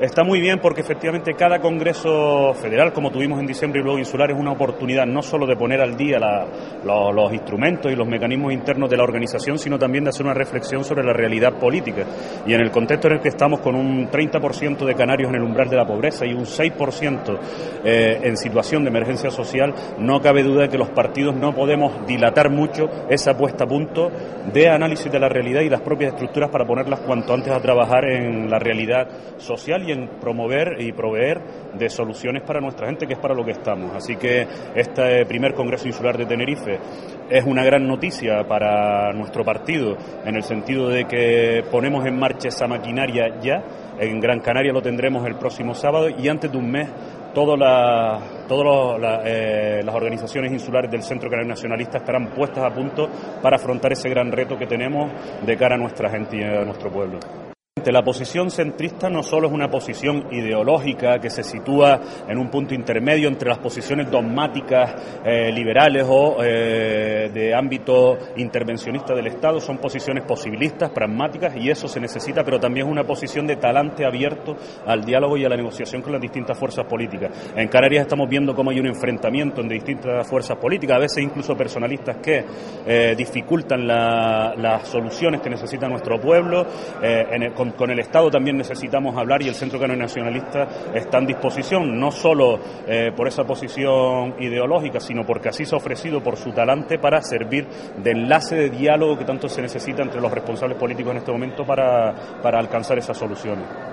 Está muy bien porque efectivamente cada Congreso Federal, como tuvimos en diciembre y luego insular, es una oportunidad no solo de poner al día los, instrumentos y los mecanismos internos de la organización, sino también de hacer una reflexión sobre la realidad política. Y en el contexto en el que estamos con un 30% de canarios en el umbral de la pobreza y un 6% eh, en situación de emergencia social, no cabe duda de que los partidos no podemos dilatar mucho esa puesta a punto de análisis de la realidad y las propias estructuras para ponerlas cuanto antes a trabajar en la realidad social en promover y proveer de soluciones para nuestra gente, que es para lo que estamos. Así que este primer Congreso Insular de Tenerife es una gran noticia para nuestro partido, en el sentido de que ponemos en marcha esa maquinaria ya. En Gran Canaria lo tendremos el próximo sábado y antes de un mes todas las, eh, las organizaciones insulares del Centro Canario Nacionalista estarán puestas a punto para afrontar ese gran reto que tenemos de cara a nuestra gente y a nuestro pueblo. La posición centrista no solo es una posición ideológica que se sitúa en un punto intermedio entre las posiciones dogmáticas eh, liberales o eh, de ámbito intervencionista del Estado, son posiciones posibilistas, pragmáticas y eso se necesita, pero también es una posición de talante abierto al diálogo y a la negociación con las distintas fuerzas políticas. En Canarias estamos viendo cómo hay un enfrentamiento entre distintas fuerzas políticas, a veces incluso personalistas que eh, dificultan las soluciones que necesita nuestro pueblo. En el, con, el Estado también necesitamos hablar y el Centro Canario Nacionalista está en disposición, no solo eh, por esa posición ideológica, sino porque así se ha ofrecido por su talante para servir de enlace de diálogo que tanto se necesita entre los responsables políticos en este momento para, para alcanzar esas soluciones.